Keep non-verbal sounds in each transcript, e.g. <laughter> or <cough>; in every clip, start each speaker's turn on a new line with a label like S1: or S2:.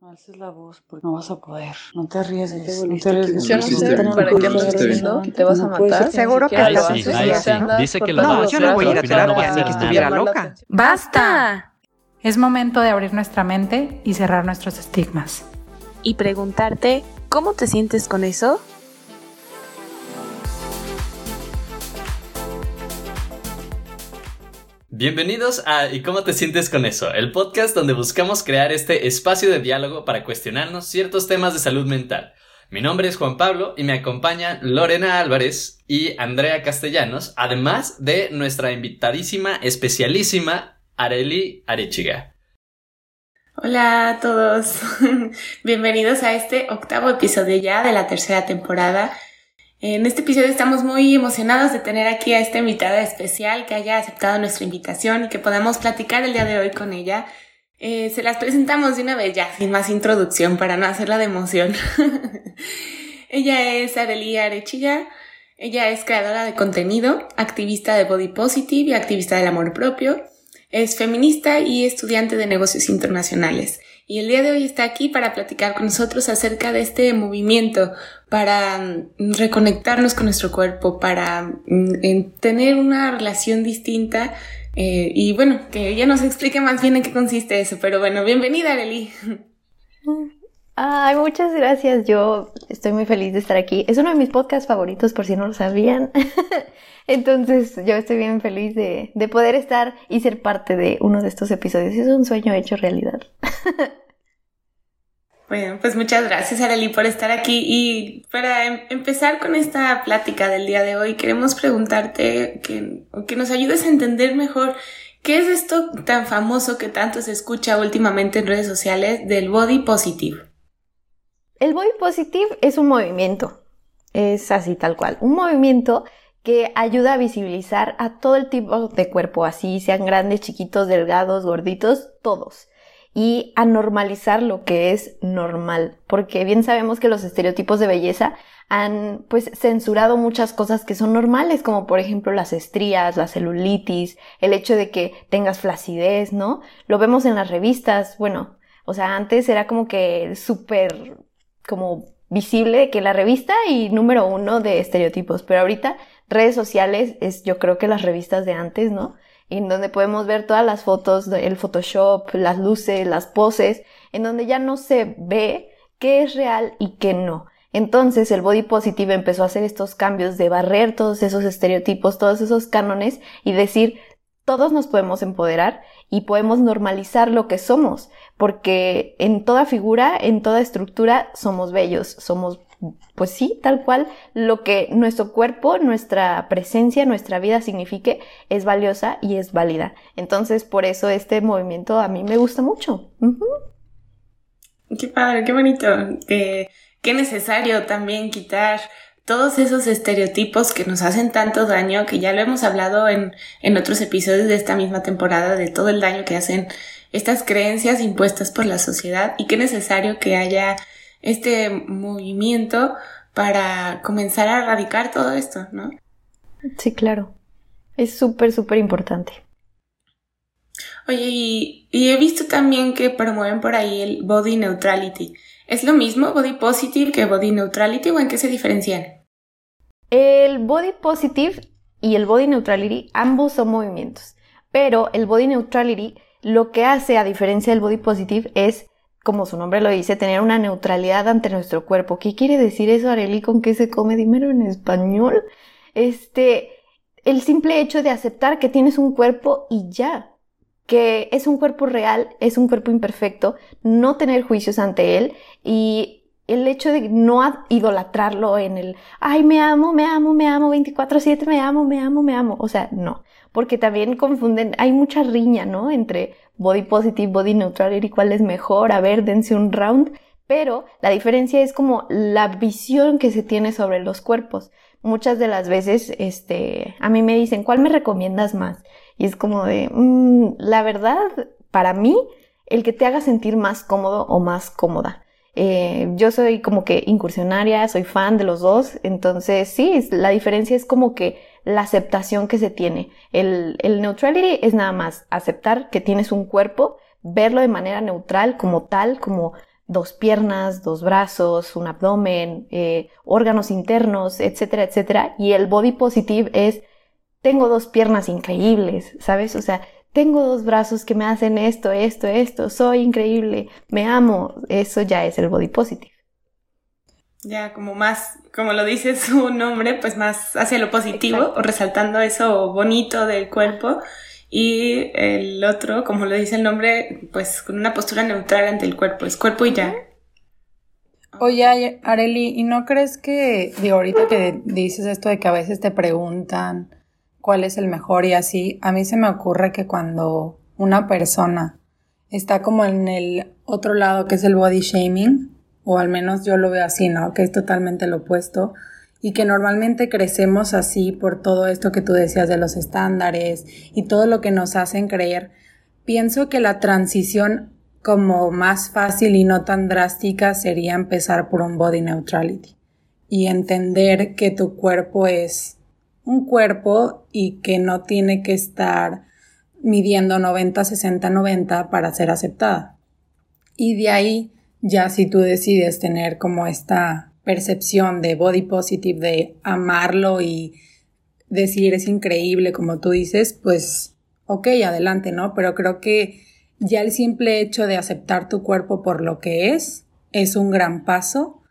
S1: No alces la voz porque no vas a poder. No te arriesgues. No
S2: te arriesgues. Yo no sé para qué me estás diciendo que te vas a matar.
S3: Seguro que
S4: lo sí. Dice que lo
S3: no, yo no voy a ir a terapia ni que estuviera loca.
S5: ¡Basta! Es momento de abrir nuestra mente y cerrar nuestros estigmas.
S6: Y preguntarte, ¿cómo te sientes con eso?
S4: Bienvenidos a ¿Y cómo te sientes con eso? El podcast donde buscamos crear este espacio de diálogo para cuestionarnos ciertos temas de salud mental. Mi nombre es Juan Pablo y me acompañan Lorena Álvarez y Andrea Castellanos, además de nuestra invitadísima, especialísima Areli Arechiga.
S7: Hola a todos, <laughs> bienvenidos a este octavo episodio ya de la tercera temporada en este episodio estamos muy emocionados de tener aquí a esta invitada especial que haya aceptado nuestra invitación y que podamos platicar el día de hoy con ella. Eh, se las presentamos de una vez ya, sin más introducción, para no hacerla de emoción. <laughs> ella es Arely Arechiga. Ella es creadora de contenido, activista de Body Positive y activista del amor propio. Es feminista y estudiante de negocios internacionales y el día de hoy está aquí para platicar con nosotros acerca de este movimiento, para mm, reconectarnos con nuestro cuerpo, para mm, tener una relación distinta eh, y bueno, que ella nos explique más bien en qué consiste eso, pero bueno, bienvenida Arely. <laughs>
S3: Ay, muchas gracias. Yo estoy muy feliz de estar aquí. Es uno de mis podcasts favoritos, por si no lo sabían. <laughs> Entonces, yo estoy bien feliz de, de, poder estar y ser parte de uno de estos episodios. Es un sueño hecho realidad. <laughs>
S7: Bueno, pues muchas gracias, Arely, por estar aquí. Y para em, empezar con esta plática del día de hoy, queremos preguntarte que, que nos ayudes a entender mejor qué es esto tan famoso que tanto se escucha últimamente en redes sociales del body positive.
S3: El body positive es un movimiento, es así tal cual, un movimiento que ayuda a visibilizar a todo el tipo de cuerpo, así sean grandes, chiquitos, delgados, gorditos, todos. Y a normalizar lo que es normal, porque bien sabemos que los estereotipos de belleza han pues censurado muchas cosas que son normales, como por ejemplo las estrías, la celulitis, el hecho de que tengas flacidez, ¿no? Lo vemos en las revistas, bueno, o sea, antes era como que súper como visible que la revista y número uno de estereotipos, pero ahorita redes sociales es yo creo que las revistas de antes, ¿no? En donde podemos ver todas las fotos, el Photoshop, las luces, las poses, en donde ya no se ve qué es real y qué no. Entonces el body positive empezó a hacer estos cambios de barrer todos esos estereotipos, todos esos cánones y decir, todos nos podemos empoderar y podemos normalizar lo que somos, porque en toda figura, en toda estructura somos bellos, somos, pues sí, tal cual, lo que nuestro cuerpo, nuestra presencia, nuestra vida signifique es valiosa y es válida. Entonces, por eso este movimiento a mí me gusta mucho.
S7: Qué padre, qué bonito, qué, necesario también quitar todos esos estereotipos que nos hacen tanto daño, que ya lo hemos hablado en, en otros episodios de esta misma temporada, de todo el daño que hacen estas creencias impuestas por la sociedad y qué necesario que haya este movimiento para comenzar a erradicar todo esto, ¿no?
S3: Sí, claro. Es súper, súper importante.
S7: Oye, y, y, he visto también que promueven por ahí el body neutrality. ¿Es lo mismo body positive que body neutrality o en qué se diferencian?
S3: El body positive y el body neutrality ambos son movimientos, pero el body neutrality lo que hace a diferencia del body positive es, como su nombre lo dice, tener una neutralidad ante nuestro cuerpo. ¿Qué quiere decir eso, Arely? ¿Con qué se come? Dímelo en español. Este, el simple hecho de aceptar que tienes un cuerpo y ya, que es un cuerpo real, es un cuerpo imperfecto, no tener juicios ante él y el hecho de no idolatrarlo en el, ay, me amo, me amo, me amo, 24/7, me amo, me amo, me amo. O sea, no, porque también confunden, hay mucha riña, ¿no? Entre body positive, body neutral, y cuál es mejor, a ver, dense un round. Pero la diferencia es como la visión que se tiene sobre los cuerpos. Muchas de las veces, este, a mí me dicen, ¿cuál me recomiendas más? Y es como de, mm, la verdad, para mí, el que te haga sentir más cómodo o más cómoda. Eh, yo soy como que incursionaria, soy fan de los dos, entonces sí, la diferencia es como que la aceptación que se tiene. El, el neutrality es nada más aceptar que tienes un cuerpo, verlo de manera neutral, como tal, como dos piernas, dos brazos, un abdomen, eh, órganos internos, etcétera, etcétera. Y el body positive es, tengo dos piernas increíbles, ¿sabes? O sea, tengo dos brazos que me hacen esto, esto, esto, soy increíble, me amo. Eso ya es el body positive.
S7: Ya, como más, como lo dice su nombre, pues más hacia lo positivo, o resaltando eso bonito del cuerpo. Y el otro, como lo dice el nombre, pues con una postura neutral ante el cuerpo, es cuerpo y ya.
S5: Oye, Areli, ¿y no crees que, digo, ahorita que dices esto de que a veces te preguntan cuál es el mejor y así, a mí se me ocurre que cuando una persona está como en el otro lado que es el body shaming, o al menos yo lo veo así, ¿no? Que es totalmente lo opuesto y que normalmente crecemos así por todo esto que tú decías de los estándares y todo lo que nos hacen creer. Pienso que la transición como más fácil y no tan drástica sería empezar por un body neutrality y entender que tu cuerpo es un cuerpo y que no tiene que estar midiendo 90, 60, 90 para ser aceptada. Y de ahí ya si tú decides tener como esta percepción de body positive, de amarlo y decir es increíble, como tú dices, pues ok, adelante, ¿no? Pero creo que ya el simple hecho de aceptar tu cuerpo por lo que es es un gran paso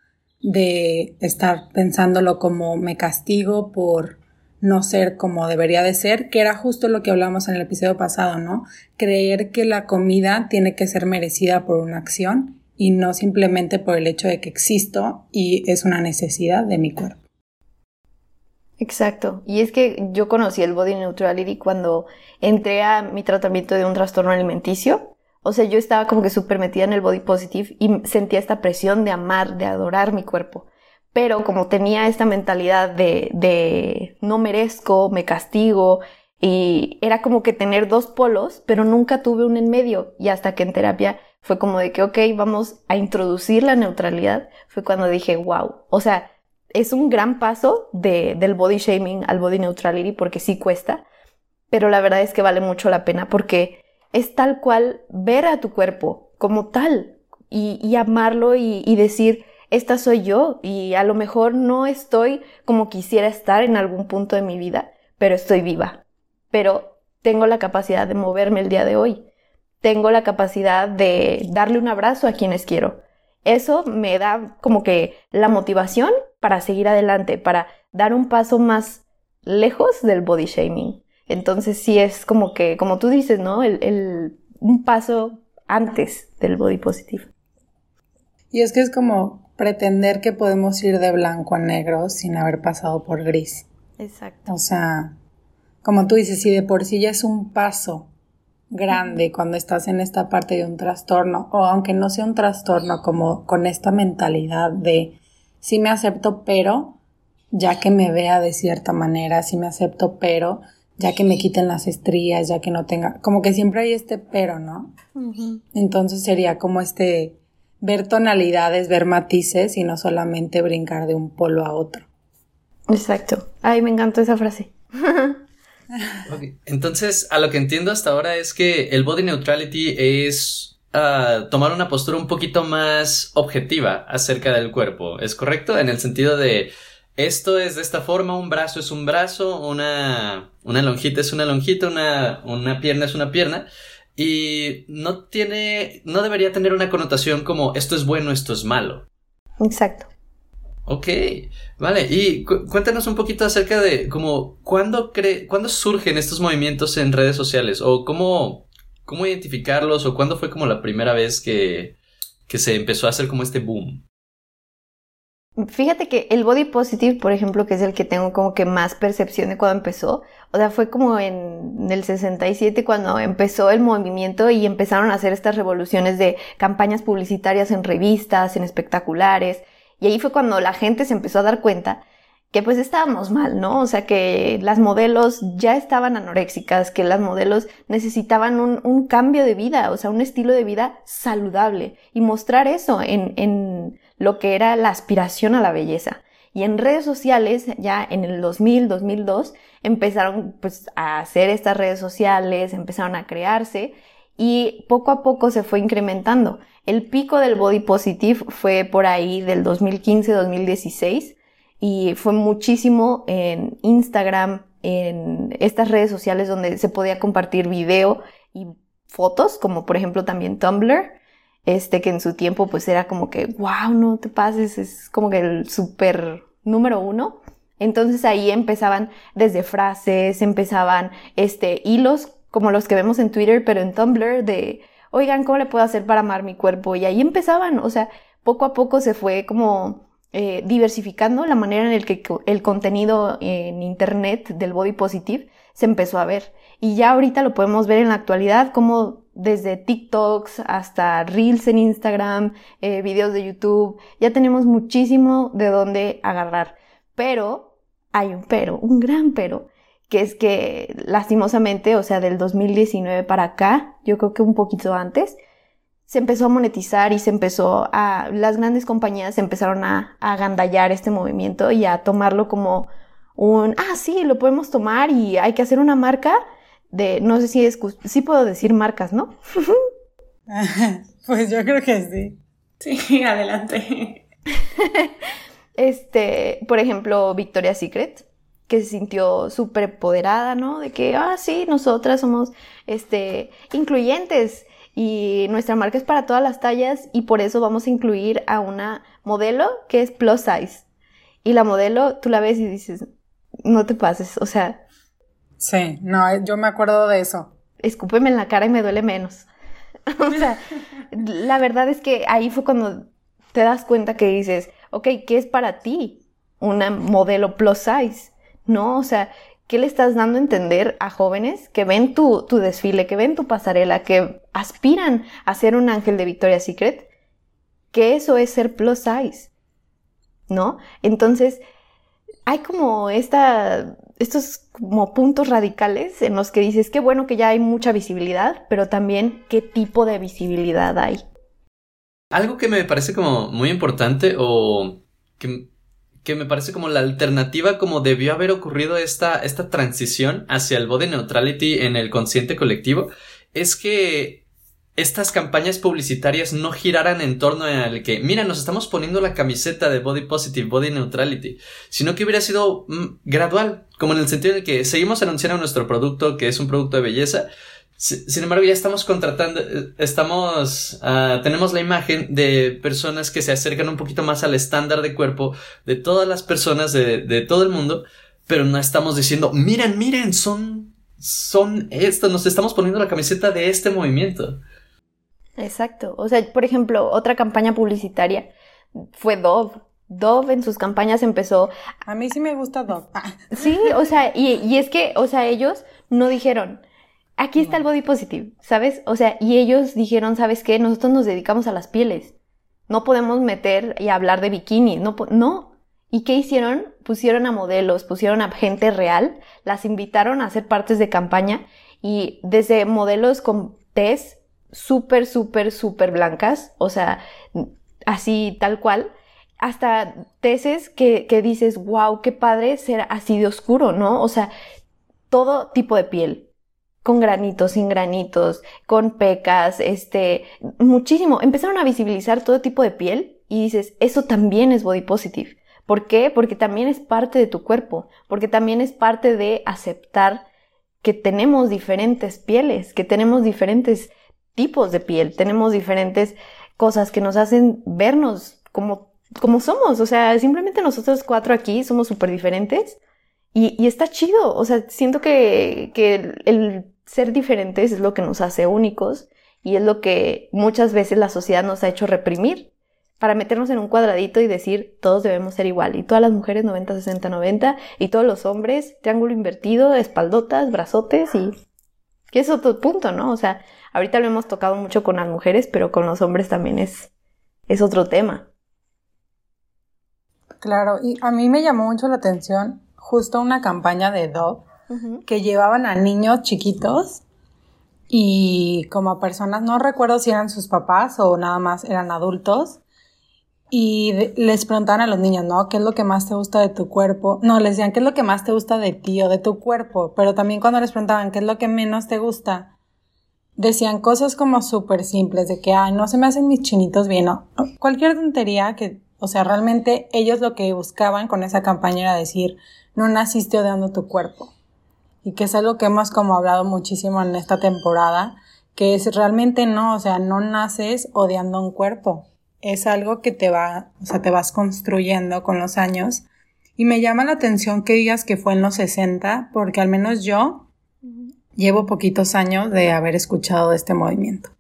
S5: de estar pensándolo como me castigo por no ser como debería de ser, que era justo lo que hablamos en el episodio pasado, ¿no? Creer que la comida tiene que ser merecida por una acción y no simplemente por el hecho de que existo y es una necesidad de mi cuerpo.
S3: Exacto. Y es que yo conocí el body neutrality cuando entré a mi tratamiento de un trastorno alimenticio. O sea, yo estaba como que súper metida en el body positive y sentía esta presión de amar, de adorar mi cuerpo. Pero como tenía esta mentalidad de, no merezco, me castigo, y era como que tener dos polos, pero nunca tuve un en medio. Y hasta que en terapia fue como de que, ok, vamos a introducir la neutralidad, fue cuando dije, wow, o sea, es un gran paso de, del body shaming al body neutrality porque sí cuesta, pero la verdad es que vale mucho la pena porque es tal cual ver a tu cuerpo como tal y, amarlo y decir, esta soy yo y a lo mejor no estoy como quisiera estar en algún punto de mi vida, pero estoy viva, pero tengo la capacidad de moverme el día de hoy tengo la capacidad de darle un abrazo a quienes quiero. Eso me da como que la motivación para seguir adelante, para dar un paso más lejos del body shaming. Entonces sí es como que, como tú dices, ¿no? El, un paso antes del body positive.
S5: Y es que es como pretender que podemos ir de blanco a negro sin haber pasado por gris.
S3: Exacto.
S5: O sea, como tú dices, si de por sí ya es un paso grande cuando estás en esta parte de un trastorno, o aunque no sea un trastorno, como con esta mentalidad de sí me acepto, pero ya que me vea de cierta manera, sí me acepto, pero ya que me quiten las estrías, ya que no tenga, como que siempre hay este pero, ¿no? Entonces sería como este ver tonalidades, ver matices y no solamente brincar de un polo a otro.
S3: Exacto. Ay, me encantó esa frase. <laughs>
S4: Entonces, a lo que entiendo hasta ahora es que el body neutrality es ah, tomar una postura un poquito más objetiva acerca del cuerpo. ¿Es correcto? En el sentido de esto es de esta forma, un brazo es un brazo, una, una lonjita es una lonjita, una, una pierna es una pierna. Y no tiene, no debería tener una connotación como esto es bueno, esto es malo.
S3: Exacto.
S4: Ok, vale. Y cuéntanos un poquito acerca de cómo, ¿cuándo, ¿cuándo surgen estos movimientos en redes sociales? ¿O cómo, cómo identificarlos? ¿O cuándo fue como la primera vez que, que se empezó a hacer como este boom?
S3: Fíjate que el body positive, por ejemplo, que es el que tengo como que más percepción de cuando empezó, o sea, fue como en el 67 cuando empezó el movimiento y empezaron a hacer estas revoluciones de campañas publicitarias en revistas, en espectaculares, y ahí fue cuando la gente se empezó a dar cuenta que pues estábamos mal, ¿no? O sea, que las modelos ya estaban anoréxicas, que las modelos necesitaban un, cambio de vida, o sea, un estilo de vida saludable y mostrar eso en, en lo que era la aspiración a la belleza. Y en redes sociales, ya en el 2000, 2002, empezaron pues a hacer estas redes sociales, empezaron a crearse y poco a poco se fue incrementando. El pico del body positive fue por ahí del 2015-2016 y fue muchísimo en Instagram, en estas redes sociales donde se podía compartir video y fotos, como por ejemplo también Tumblr, este que en su tiempo pues era como que, wow, no te pases, es como que el super número uno. Entonces ahí empezaban desde frases, empezaban este hilos como los que vemos en Twitter, pero en Tumblr de, oigan, ¿cómo le puedo hacer para amar mi cuerpo? Y ahí empezaban, o sea, poco a poco se fue como eh, diversificando la manera en el que el contenido en Internet del body positive se empezó a ver. Y ya ahorita lo podemos ver en la actualidad como desde TikToks hasta Reels en Instagram, eh, videos de YouTube, ya tenemos muchísimo de dónde agarrar. Pero, hay un pero, un gran pero, que es que lastimosamente, o sea, del 2019 para acá, yo creo que un poquito antes, se empezó a monetizar y se empezó a, las grandes compañías empezaron a, a agandallar este movimiento y a tomarlo como un, ah, sí, lo podemos tomar y hay que hacer una marca de, no sé si es, sí puedo decir marcas, ¿no? <laughs>
S5: pues yo creo que
S7: sí. Sí, <laughs> adelante.
S3: este, por ejemplo, Victoria's Secret que se sintió súper empoderada, ¿no? De que, ah, sí, nosotras somos, este, incluyentes y nuestra marca es para todas las tallas y por eso vamos a incluir a una modelo que es plus size. Y la modelo, tú la ves y dices, no te pases, o sea.
S5: Sí, no, yo me acuerdo de eso.
S3: Escúpeme en la cara y me duele menos. <laughs> o sea, la verdad es que ahí fue cuando te das cuenta que dices, ok, ¿qué es para ti una modelo plus size? ¿no? O sea, ¿qué le estás dando a entender a jóvenes que ven tu, tu desfile, que ven tu pasarela, que aspiran a ser un ángel de Victoria's Secret? Que eso es ser plus size, ¿no? Entonces, hay como esta, estos como puntos radicales en los que dices, qué bueno que ya hay mucha visibilidad, pero también qué tipo de visibilidad hay.
S4: Algo que me parece como muy importante o que que me parece como la alternativa como debió haber ocurrido esta, esta transición hacia el body neutrality en el consciente colectivo, es que estas campañas publicitarias no giraran en torno al que, mira, nos estamos poniendo la camiseta de body positive, body neutrality, sino que hubiera sido mm, gradual, como en el sentido de que seguimos anunciando nuestro producto, que es un producto de belleza, sin embargo, ya estamos contratando, eh, estamos, uh, tenemos la imagen de personas que se acercan un poquito más al estándar de cuerpo de todas las personas de, de todo el mundo, pero no estamos diciendo, miren, miren, son, son esto, nos estamos poniendo la camiseta de este movimiento.
S3: Exacto. O sea, por ejemplo, otra campaña publicitaria fue Dove. Dove en sus campañas empezó.
S5: A mí sí me gusta Dove. <laughs>
S3: Sí, o sea, y, y es que, o sea, ellos no dijeron, aquí está el body positive, ¿sabes? O sea, y ellos dijeron, ¿sabes qué? Nosotros nos dedicamos a las pieles. No podemos meter y hablar de bikini, no, no. ¿Y qué hicieron? Pusieron a modelos, pusieron a gente real, las invitaron a ser partes de campaña y desde modelos con tez súper, súper, súper blancas, o sea, así tal cual, hasta teces que, que dices, wow, qué padre ser así de oscuro, ¿no? O sea, todo tipo de piel, con granitos, sin granitos, con pecas, este, muchísimo. Empezaron a visibilizar todo tipo de piel y dices, eso también es body positive. ¿Por qué? Porque también es parte de tu cuerpo, porque también es parte de aceptar que tenemos diferentes pieles, que tenemos diferentes tipos de piel, tenemos diferentes cosas que nos hacen vernos como, como somos. O sea, simplemente nosotros cuatro aquí somos súper diferentes y, y, está chido. O sea, siento que, que el ser diferentes es lo que nos hace únicos y es lo que muchas veces la sociedad nos ha hecho reprimir para meternos en un cuadradito y decir todos debemos ser igual y todas las mujeres 90, 60, 90 y todos los hombres triángulo invertido, espaldotas, brazotes y que es otro punto, ¿no? O sea, ahorita lo hemos tocado mucho con las mujeres, pero con los hombres también es, es otro tema.
S5: Claro, y a mí me llamó mucho la atención justo una campaña de Dove que llevaban a niños chiquitos y como a personas, no recuerdo si eran sus papás o nada más eran adultos, y les preguntaban a los niños, ¿no? ¿Qué es lo que más te gusta de tu cuerpo? No, les decían, ¿qué es lo que más te gusta de ti o de tu cuerpo? Pero también cuando les preguntaban, ¿qué es lo que menos te gusta? Decían cosas como súper simples, de que, ay, no se me hacen mis chinitos bien, o cualquier tontería que, o sea, realmente ellos lo que buscaban con esa campaña era decir, no naciste odiando tu cuerpo. Y que es algo que hemos como hablado muchísimo en esta temporada, que es realmente no, o sea, no naces odiando un cuerpo. Es algo que te va, o sea, te vas construyendo con los años. Y me llama la atención que digas que fue en los 60, porque al menos yo Llevo poquitos años de haber escuchado este movimiento.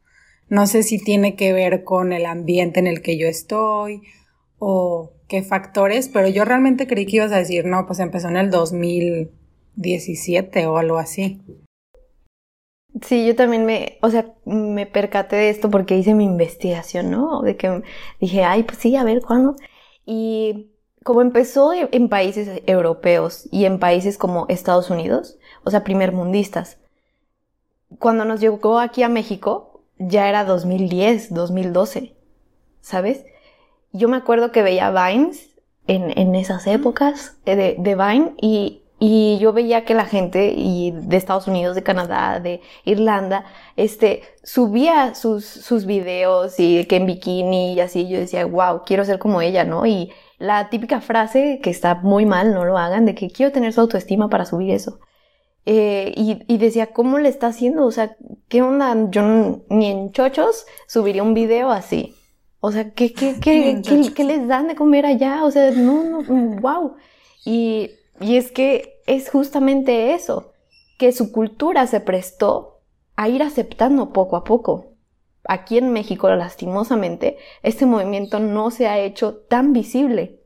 S5: No sé si tiene que ver con el ambiente en el que yo estoy o qué factores, pero yo realmente creí que ibas a decir, no, pues empezó en el 2017 o algo así.
S3: Sí, yo también me, o sea, me percaté de esto porque hice mi investigación, ¿no? De que dije, ay, pues sí, a ver, ¿cuándo? Y como empezó en países europeos y en países como Estados Unidos, o sea, primermundistas, cuando nos llegó aquí a México, ya era 2010, 2012, ¿sabes? Yo me acuerdo que veía Vines en, en esas épocas eh, de, de Vine y, y yo veía que la gente y de Estados Unidos, de Canadá, de Irlanda, este, subía sus, sus videos y que en bikini y así, yo decía, wow, quiero ser como ella, ¿no? Y la típica frase que está muy mal, no lo hagan, de que quiero tener su autoestima para subir eso. Eh, y, decía, ¿cómo le está haciendo? O sea, ¿qué onda? Yo ni en chochos subiría un video así. O sea, ¿qué, qué, qué, qué, les dan de comer allá? O sea, no, no, wow. Y, y es que es justamente eso, que su cultura se prestó a ir aceptando poco a poco. Aquí en México, lastimosamente, este movimiento no se ha hecho tan visible.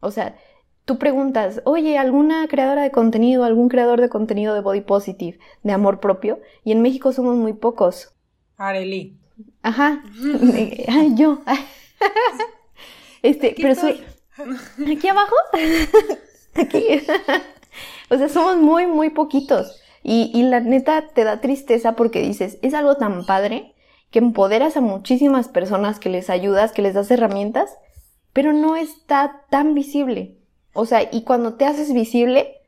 S3: O sea, tú preguntas, oye, ¿alguna creadora de contenido, algún creador de contenido de body positive, de amor propio? Y en México somos muy pocos.
S5: Areli.
S3: Ajá. <laughs> <laughs> Ay, yo. <laughs> este, pero soy. ¿Aquí abajo? Aquí. o sea, somos muy, muy poquitos. Y, y la neta te da tristeza porque dices, es algo tan padre que empoderas a muchísimas personas, que les ayudas, que les das herramientas, pero no está tan visible. O sea, y cuando te haces visible,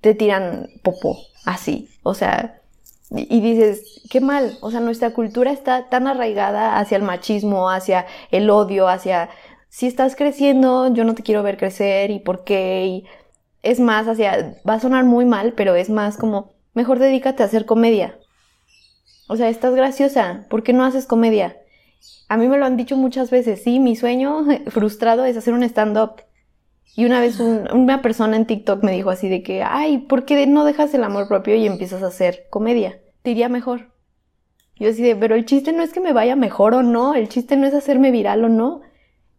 S3: te tiran popó, así. O sea, y dices, qué mal. O sea, nuestra cultura está tan arraigada hacia el machismo, hacia el odio, hacia si estás creciendo, yo no te quiero ver crecer y por qué. Es más hacia, va a sonar muy mal, pero es más como, mejor dedícate a hacer comedia. O sea, estás graciosa, ¿por qué no haces comedia? A mí me lo han dicho muchas veces, sí, mi sueño <laughs> frustrado es hacer un stand-up. Y una vez una persona en TikTok me dijo así de que, ay, ¿por qué no dejas el amor propio y empiezas a hacer comedia? Te iría mejor. Yo así de, pero el chiste no es que me vaya mejor o no, el chiste no es hacerme viral o no.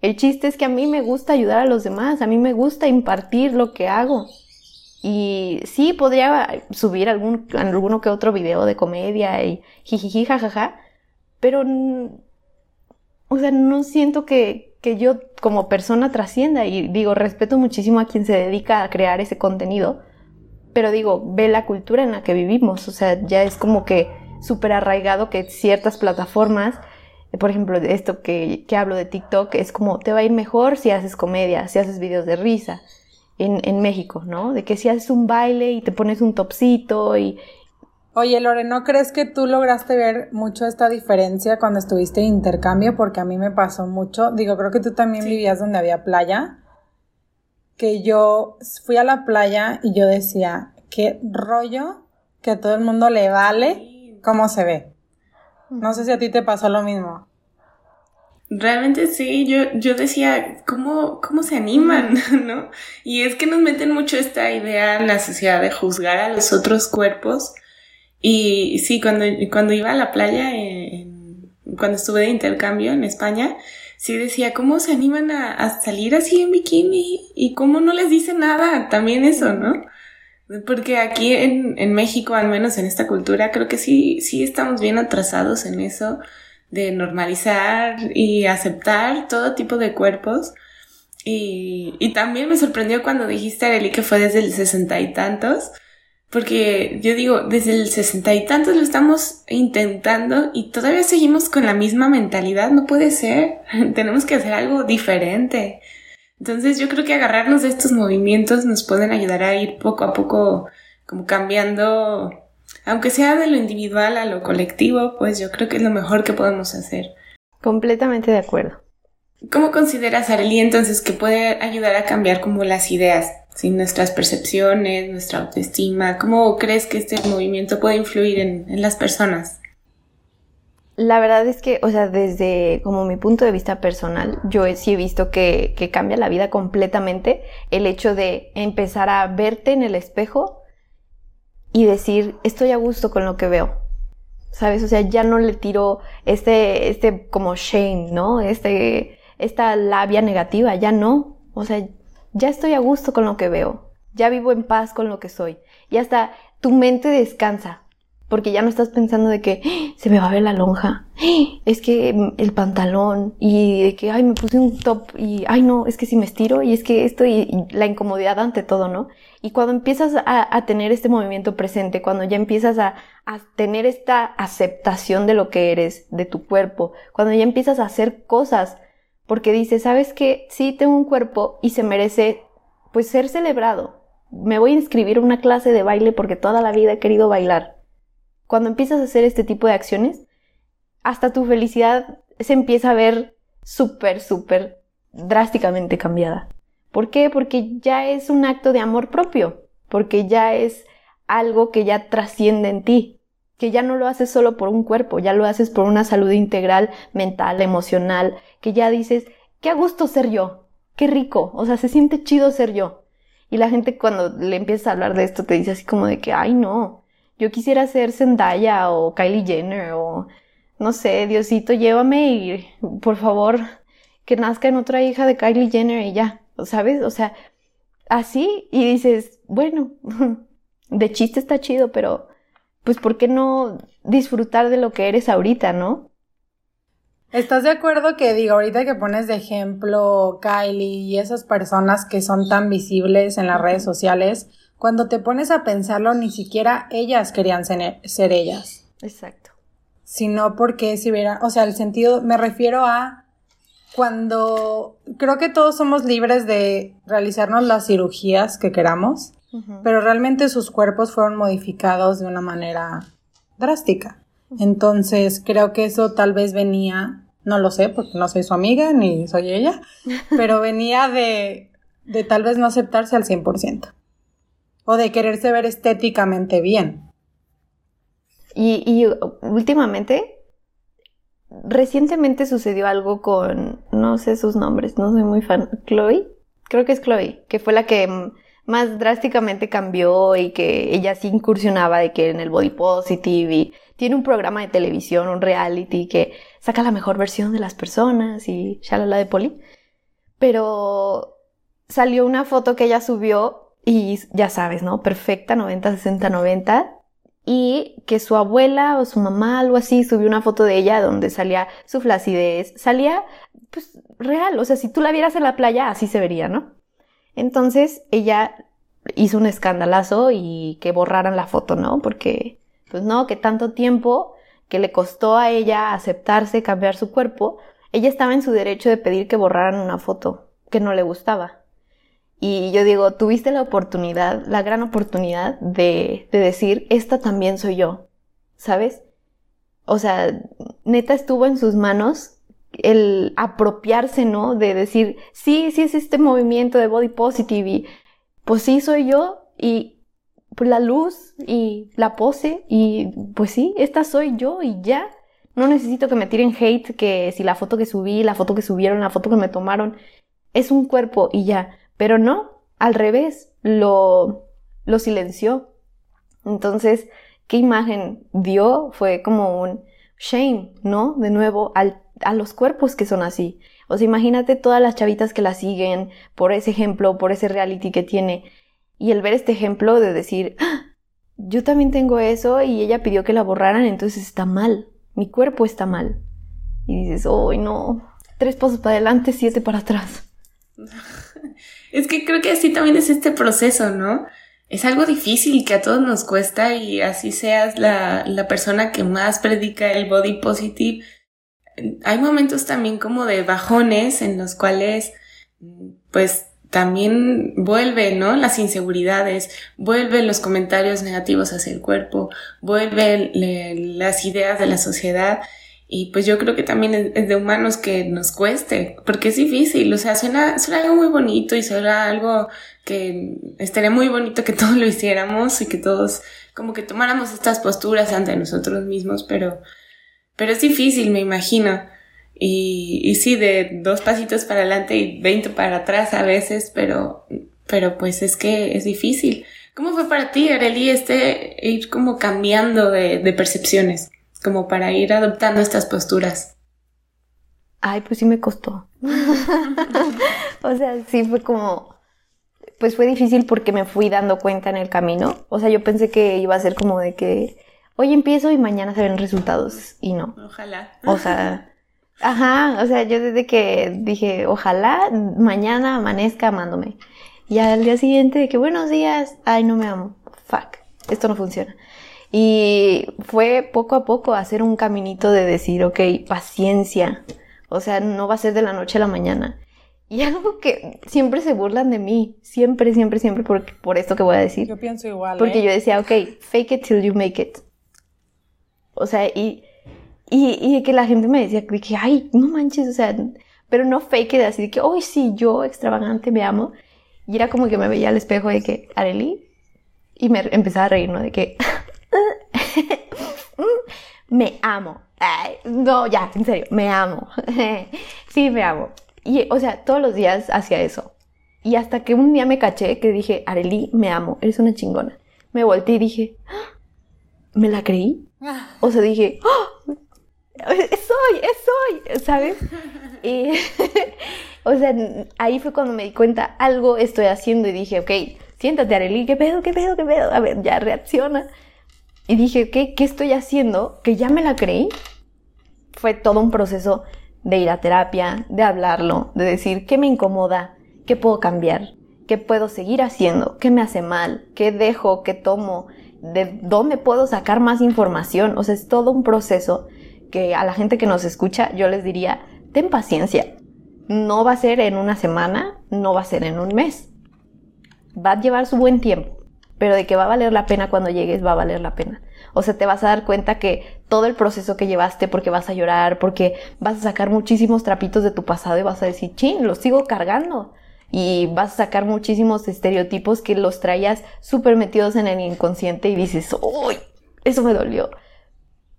S3: El chiste es que a mí me gusta ayudar a los demás, a mí me gusta impartir lo que hago. Y sí, podría subir algún, alguno que otro video de comedia y jijiji, jajaja, pero, o sea, no siento que, que yo como persona trascienda y digo, respeto muchísimo a quien se dedica a crear ese contenido, pero digo, ve la cultura en la que vivimos, o sea, ya es como que súper arraigado que ciertas plataformas, por ejemplo, esto que, que, hablo de TikTok, es como, te va a ir mejor si haces comedia, si haces videos de risa en, en México, ¿no? De que si haces un baile y te pones un topsito y,
S5: Oye, Lore, ¿no crees que tú lograste ver mucho esta diferencia cuando estuviste en intercambio? Porque a mí me pasó mucho. Digo, creo que tú también vivías donde había playa. Que yo fui a la playa y yo decía, qué rollo que a todo el mundo le vale cómo se ve. No sé si a ti te pasó lo mismo.
S7: Realmente sí, yo, yo decía, ¿cómo, ¿cómo se animan? <laughs> ¿no? Y es que nos meten mucho esta idea en la sociedad de juzgar a los otros cuerpos y sí, cuando, cuando iba a la playa, cuando estuve de intercambio en España, sí decía, ¿cómo se animan a, salir así en bikini? Y cómo no les dice nada, también eso, ¿no? Porque aquí en, en México, al menos en esta cultura, creo que sí, sí estamos bien atrasados en eso de normalizar y aceptar todo tipo de cuerpos. Y, también me sorprendió cuando dijiste, Arely, que fue desde el sesenta y tantos, porque yo digo, desde el sesenta y tantos lo estamos intentando y todavía seguimos con la misma mentalidad. No puede ser. <laughs> Tenemos que hacer algo diferente. Entonces yo creo que agarrarnos de estos movimientos nos pueden ayudar a ir poco a poco como cambiando aunque sea de lo individual a lo colectivo, pues yo creo que es lo mejor que podemos hacer.
S3: Completamente de acuerdo.
S7: ¿Cómo consideras, Arely, entonces que puede ayudar a cambiar como las ideas, sin nuestras percepciones, nuestra autoestima? ¿Cómo crees que este movimiento puede influir en, en las personas?
S3: La verdad es que, o sea, desde como mi punto de vista personal, yo sí he visto que, que cambia la vida completamente el hecho de empezar a verte en el espejo y decir, estoy a gusto con lo que veo. ¿Sabes? O sea, ya no le tiro este, este como shame, ¿no? Este, esta labia negativa, ya no. O sea, ya estoy a gusto con lo que veo. Ya vivo en paz con lo que soy. Y hasta tu mente descansa porque ya no estás pensando de que ¡Ah! se me va a ver la lonja, ¡Ah! es que el pantalón y de que, ay, me puse un top y, ay, no, es que si me estiro y es que esto y, la incomodidad ante todo, ¿no? Y cuando empiezas a, tener este movimiento presente, cuando ya empiezas a, a tener esta aceptación de lo que eres, de tu cuerpo, cuando ya empiezas a hacer cosas, porque dices, ¿sabes qué? Sí, tengo un cuerpo y se merece, pues, ser celebrado. Me voy a inscribir a una clase de baile porque toda la vida he querido bailar cuando empiezas a hacer este tipo de acciones, hasta tu felicidad se empieza a ver súper, súper drásticamente cambiada. ¿Por qué? Porque ya es un acto de amor propio, porque ya es algo que ya trasciende en ti, que ya no lo haces solo por un cuerpo, ya lo haces por una salud integral, mental, emocional, que ya dices, qué a gusto ser yo, qué rico, o sea, se siente chido ser yo. Y la gente cuando le empieza a hablar de esto te dice así como de que, ay no, yo quisiera ser Zendaya o Kylie Jenner o no sé, Diosito, llévame y por favor que nazca en otra hija de Kylie Jenner y ya, ¿sabes? O sea, así y dices, bueno, <laughs> de chiste está chido, pero pues ¿por qué no disfrutar de lo que eres ahorita, no?
S5: ¿Estás de acuerdo que digo, ahorita que pones de ejemplo Kylie y esas personas que son tan visibles en las redes sociales, cuando te pones a pensarlo, ni siquiera ellas querían ser, ellas.
S3: Exacto.
S5: Sino porque si hubieran, o sea, el sentido, me refiero a cuando creo que todos somos libres de realizarnos las cirugías que queramos, pero realmente sus cuerpos fueron modificados de una manera drástica. Entonces, creo que eso tal vez venía, no lo sé, porque no soy su amiga ni soy ella, <laughs> pero venía de, de tal vez no aceptarse al 100% o de quererse ver estéticamente bien.
S3: Y, últimamente, recientemente sucedió algo con, no sé sus nombres, no soy muy fan, Chloe, creo que es Chloe, que fue la que más drásticamente cambió y que ella sí incursionaba de que en el body positive y tiene un programa de televisión, un reality que saca la mejor versión de las personas y shalala de poli. Pero salió una foto que ella subió y ya sabes, ¿no? Perfecta, 90, 60, 90. Y que su abuela o su mamá, algo así, subió una foto de ella donde salía su flacidez. Salía, pues, real. O sea, si tú la vieras en la playa, así se vería, ¿no? Entonces, ella hizo un escandalazo y que borraran la foto, ¿no? Porque, pues no, que tanto tiempo que le costó a ella aceptarse, cambiar su cuerpo, ella estaba en su derecho de pedir que borraran una foto que no le gustaba. Y yo digo, tuviste la oportunidad, la gran oportunidad de, de decir, esta también soy yo, ¿sabes? O sea, neta estuvo en sus manos el apropiarse, ¿no? De decir, sí, sí es este movimiento de body positive y pues sí soy yo y pues la luz y la pose y pues sí, esta soy yo y ya. No necesito que me tiren hate que si la foto que subí, la foto que subieron, la foto que me tomaron, es un cuerpo y ya. Pero no, al revés, lo, lo silenció. Entonces, ¿qué imagen dio? Fue como un shame, ¿no? De nuevo, al, a los cuerpos que son así. O sea, imagínate todas las chavitas que la siguen por ese ejemplo, por ese reality que tiene. Y el ver este ejemplo de decir, ¡Ah! yo también tengo eso y ella pidió que la borraran, entonces está mal. Mi cuerpo está mal. Y dices, ¡ay no! Tres pasos para adelante, siete para atrás. <laughs>
S7: Es que creo que así también es este proceso, ¿no? Es algo difícil que a todos nos cuesta y así seas la, la persona que más predica el body positive. Hay momentos también como de bajones en los cuales pues también vuelve, ¿no? Las inseguridades, vuelven los comentarios negativos hacia el cuerpo, vuelven las ideas de la sociedad. Y pues yo creo que también es, de humanos que nos cueste, porque es difícil, o sea, suena, suena algo muy bonito y suena algo que estaría muy bonito que <laughs> todos lo hiciéramos y que todos como que tomáramos estas posturas ante nosotros mismos, pero, pero es difícil, me imagino. Y, sí, de dos pasitos para adelante y veinte para atrás a veces, pero, pero pues es que es difícil. ¿Cómo fue para ti, Arely, este ir como cambiando de, de percepciones, como para ir adoptando estas posturas?
S3: Ay, pues sí me costó. <laughs> o sea, sí fue como, pues fue difícil porque me fui dando cuenta en el camino. O sea, yo pensé que iba a ser como de que hoy empiezo y mañana se ven resultados y no.
S7: Ojalá.
S3: O sea, Ajá, o sea, yo desde que dije, ojalá mañana amanezca amándome. Y al día siguiente de que buenos días, ay, no me amo. Fuck, esto no funciona. Y fue poco a poco hacer un caminito de decir, ok, paciencia. O sea, no va a ser de la noche a la mañana. Y algo que siempre se burlan de mí, siempre, siempre, siempre por, por esto que voy a decir.
S5: Yo pienso igual.
S3: Porque
S5: ¿eh?
S3: yo decía, ok, fake it till you make it. O sea, y y, y que la gente me decía que, ay, no manches, o sea, pero no fake de así, de que, hoy sí, yo extravagante me amo. Y era como que me veía al espejo de que, Arely, y me empezaba a reír, ¿no? De que, <laughs> me amo. Ay, no, ya, en serio, me amo. <laughs> sí, me amo. Y, o sea, todos los días hacía eso. Y hasta que un día me caché que dije, Arely, me amo, eres una chingona. Me volteé y dije, ¡Ah! ¿Me la creí? O sea, dije, ¡Oh! soy, soy, ¿sabes? Y, <laughs> o sea, ahí fue cuando me di cuenta, algo estoy haciendo y dije, ok, siéntate, Arely, ¿qué pedo, qué pedo, qué pedo? A ver, ya reacciona. Y dije, ¿qué, ¿qué estoy haciendo? Que ya me la creí. Fue todo un proceso de ir a terapia, de hablarlo, de decir qué me incomoda, qué puedo cambiar, qué puedo seguir haciendo, qué me hace mal, qué dejo, qué tomo, de dónde puedo sacar más información. O sea, es todo un proceso que a la gente que nos escucha yo les diría, ten paciencia. No va a ser en una semana, no va a ser en un mes. Va a llevar su buen tiempo, pero de que va a valer la pena cuando llegues, va a valer la pena. O sea, te vas a dar cuenta que todo el proceso que llevaste, porque vas a llorar, porque vas a sacar muchísimos trapitos de tu pasado y vas a decir, chin, los sigo cargando. Y vas a sacar muchísimos estereotipos que los traías súper metidos en el inconsciente y dices, uy, eso me dolió.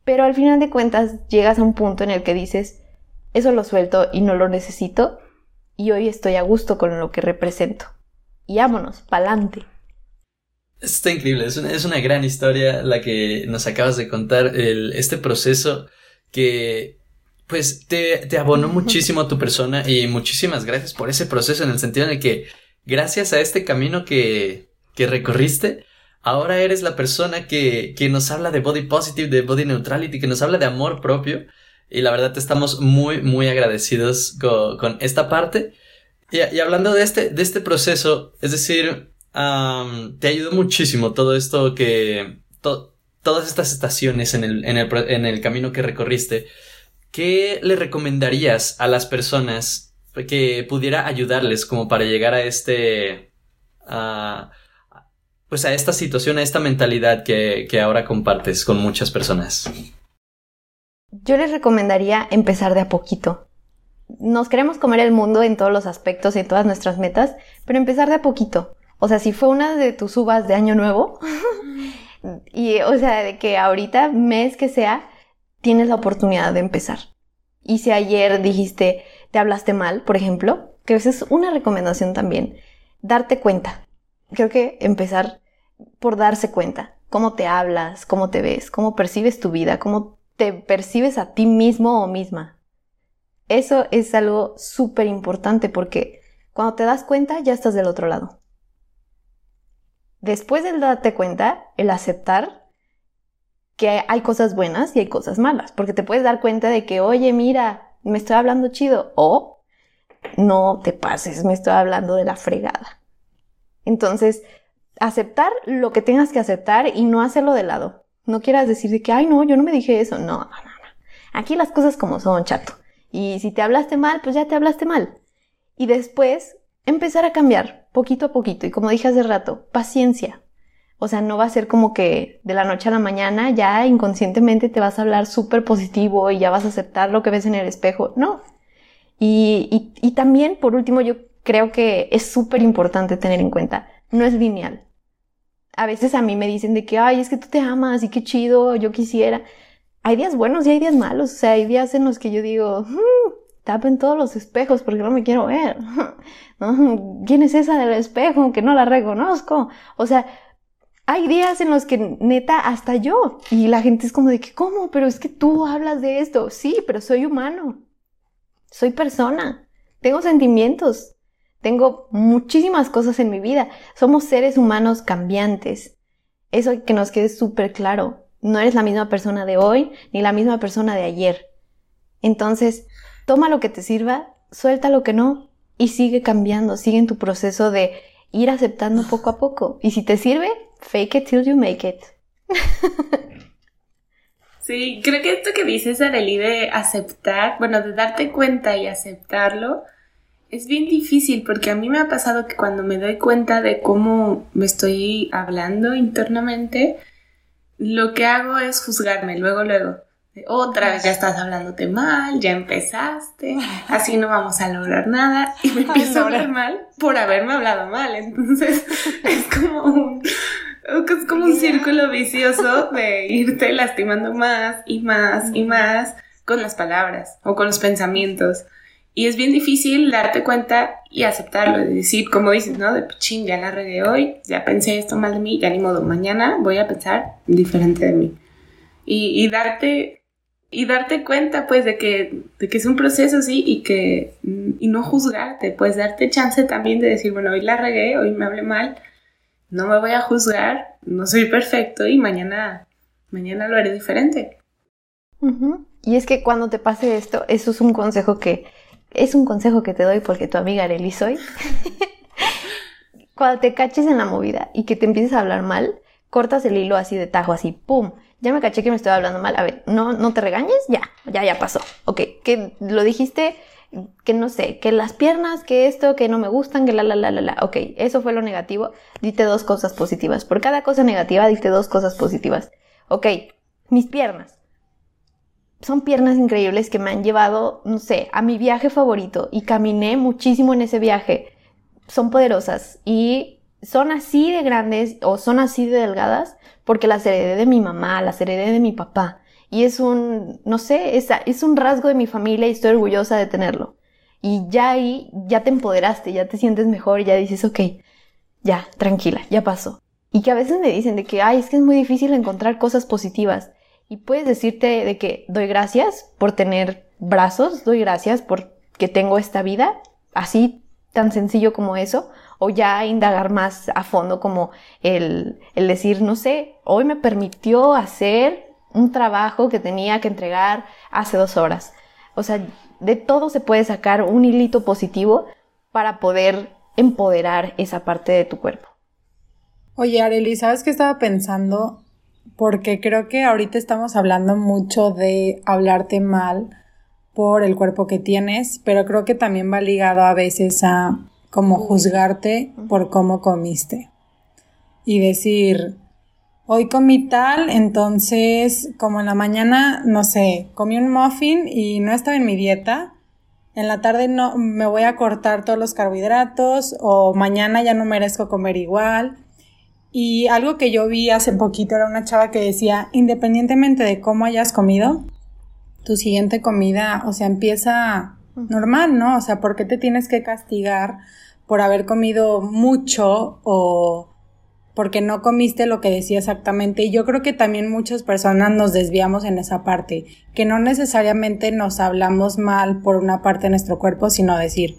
S3: Pero al final de cuentas llegas a un punto en el que dices, eso lo suelto y no lo necesito y hoy estoy a gusto con lo que represento. Y vámonos, pa'lante.
S4: Está increíble, es una, es una, gran historia la que nos acabas de contar, el, este proceso que pues te, te abonó muchísimo a tu persona y muchísimas gracias por ese proceso en el sentido en el que gracias a este camino que, que recorriste, ahora eres la persona que, que nos habla de body positive, de body neutrality, que nos habla de amor propio. Y la verdad estamos muy, muy agradecidos con, con esta parte. Y, y, hablando de este, de este proceso, es decir, um, te ayudó muchísimo todo esto que, to, todas estas estaciones en el, en, el, en el camino que recorriste. ¿Qué le recomendarías a las personas que pudiera ayudarles como para llegar a este, uh, pues a esta situación, a esta mentalidad que, que ahora compartes con muchas personas?
S3: Yo les recomendaría empezar de a poquito. Nos queremos comer el mundo en todos los aspectos en todas nuestras metas, pero empezar de a poquito. O sea, si fue una de tus uvas de año nuevo, <laughs> y o sea, de que ahorita, mes que sea, tienes la oportunidad de empezar. Y si ayer dijiste, te hablaste mal, por ejemplo, que es una recomendación también, darte cuenta. Creo que empezar por darse cuenta. Cómo te hablas, cómo te ves, cómo percibes tu vida, cómo te percibes a ti mismo o misma. Eso es algo súper importante porque cuando te das cuenta ya estás del otro lado. Después de darte cuenta, el aceptar que hay cosas buenas y hay cosas malas, porque te puedes dar cuenta de que, oye, mira, me estoy hablando chido, o no te pases, me estoy hablando de la fregada. Entonces, aceptar lo que tengas que aceptar y no hacerlo de lado. No quieras decir de que, ay, no, yo no me dije eso. No, no, no, no. Aquí las cosas como son, chato. Y si te hablaste mal, pues ya te hablaste mal. Y después, empezar a cambiar poquito a poquito. Y como dije hace rato, paciencia. O sea, no va a ser como que de la noche a la mañana ya inconscientemente te vas a hablar súper positivo y ya vas a aceptar lo que ves en el espejo. No. Y, y, también, por último, yo creo que es súper importante tener en cuenta, no es lineal. A veces a mí me dicen de que, ay, es que tú te amas y qué chido, yo quisiera. Hay días buenos y hay días malos. O sea, hay días en los que yo digo, hmm, tapen todos los espejos porque no me quiero ver. <laughs> ¿Quién es esa del espejo que no la reconozco? O sea, hay días en los que neta hasta yo y la gente es como de que, ¿cómo? Pero es que tú hablas de esto. Sí, pero soy humano. Soy persona. Tengo sentimientos. Tengo muchísimas cosas en mi vida. Somos seres humanos cambiantes. Eso que nos quede súper claro. No eres la misma persona de hoy ni la misma persona de ayer. Entonces, toma lo que te sirva, suelta lo que no y sigue cambiando, sigue en tu proceso de ir aceptando poco a poco. Y si te sirve, Fake it till you make it. <laughs>
S7: sí, creo que esto que dices, Arely, de aceptar, bueno, de darte cuenta y aceptarlo, es bien difícil porque a mí me ha pasado que cuando me doy cuenta de cómo me estoy hablando internamente, lo que hago es juzgarme luego, luego. Otra vez ya estás hablándote mal, ya empezaste, así no vamos a lograr nada y me <laughs> empiezo a hablar mal por haberme hablado mal. Entonces <laughs> es como un, es como un círculo vicioso de irte lastimando más y más y más con las palabras o con los pensamientos. Y es bien difícil darte cuenta y aceptarlo, de decir, como dices, ¿no? De ching, ya la regué hoy, ya pensé esto mal de mí, ya ni modo, mañana voy a pensar diferente de mí. Y, y darte y darte cuenta pues de que, de que es un proceso sí y que y no juzgarte, pues darte chance también de decir, bueno, hoy la regué, hoy me hablé mal, no me voy a juzgar, no soy perfecto y mañana, mañana lo haré diferente.
S3: Y es que cuando te pase esto, eso es un consejo que, es un consejo que te doy porque tu amiga Arely soy. <laughs> cuando te caches en la movida y que te empieces a hablar mal, cortas el hilo así de tajo, así, ¡pum! Ya me caché que me estoy hablando mal. A ver, no, no te regañes, ya, ya, ya pasó. Ok, que lo dijiste que no sé, que las piernas, que esto, que no me gustan, que la, la, la, la, la. Ok, eso fue lo negativo. Dite dos cosas positivas. Por cada cosa negativa, dite dos cosas positivas. Ok, mis piernas. Son piernas increíbles que me han llevado, no sé, a mi viaje favorito y caminé muchísimo en ese viaje. Son poderosas y son así de grandes o son así de delgadas porque las heredé de mi mamá, las heredé de mi papá. Y es un, no sé, es, es un rasgo de mi familia y estoy orgullosa de tenerlo. Y ya ahí, ya te empoderaste, ya te sientes mejor, ya dices, ok, ya, tranquila, ya pasó. Y que a veces me dicen de que, ay, es que es muy difícil encontrar cosas positivas. Y puedes decirte de que doy gracias por tener brazos, doy gracias por que tengo esta vida, así tan sencillo como eso, o ya indagar más a fondo como el, el decir, no sé, hoy me permitió hacer un trabajo que tenía que entregar hace dos horas. O sea, de todo se puede sacar un hilito positivo para poder empoderar esa parte de tu cuerpo.
S5: Oye, Arely, ¿sabes qué estaba pensando? Porque creo que ahorita estamos hablando mucho de hablarte mal por el cuerpo que tienes, pero creo que también va ligado a veces a como juzgarte por cómo comiste. Y decir, Hoy comí tal, entonces como en la mañana, no sé, comí un muffin y no estaba en mi dieta. En la tarde no me voy a cortar todos los carbohidratos o mañana ya no merezco comer igual. Y algo que yo vi hace poquito era una chava que decía, independientemente de cómo hayas comido, tu siguiente comida, o sea, empieza normal, ¿no? O sea, ¿por qué te tienes que castigar por haber comido mucho o porque no comiste lo que decía exactamente. Y yo creo que también muchas personas nos desviamos en esa parte, que no necesariamente nos hablamos mal por una parte de nuestro cuerpo, sino decir,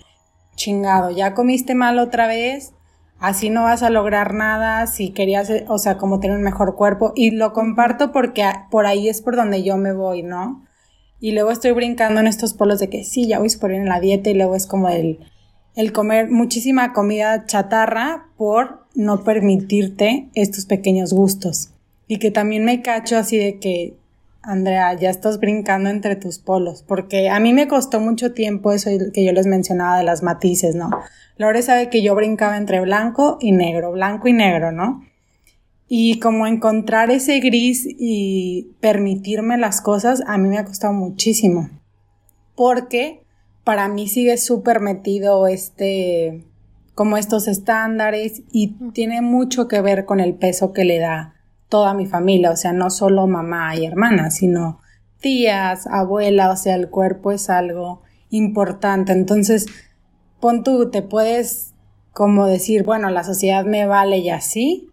S5: chingado, ya comiste mal otra vez, así no vas a lograr nada si querías, o sea, como tener un mejor cuerpo. Y lo comparto porque por ahí es por donde yo me voy, ¿no? Y luego estoy brincando en estos polos de que sí, ya voy por en la dieta y luego es como el, el comer muchísima comida chatarra por no permitirte estos pequeños gustos. Y que también me cacho así de que Andrea, ya estás brincando entre tus polos, porque a mí me costó mucho tiempo eso que yo les mencionaba de las matices, ¿no? Lore sabe que yo brincaba entre blanco y negro, blanco y negro, ¿no? Y como encontrar ese gris y permitirme las cosas, a mí me ha costado muchísimo. Porque para mí sigue súper metido este, como estos estándares y tiene mucho que ver con el peso que le da toda mi familia, o sea, no solo mamá y hermana, sino tías, abuela, o sea, el cuerpo es algo importante. Entonces, pon tú, te puedes como decir, bueno, la sociedad me vale y así,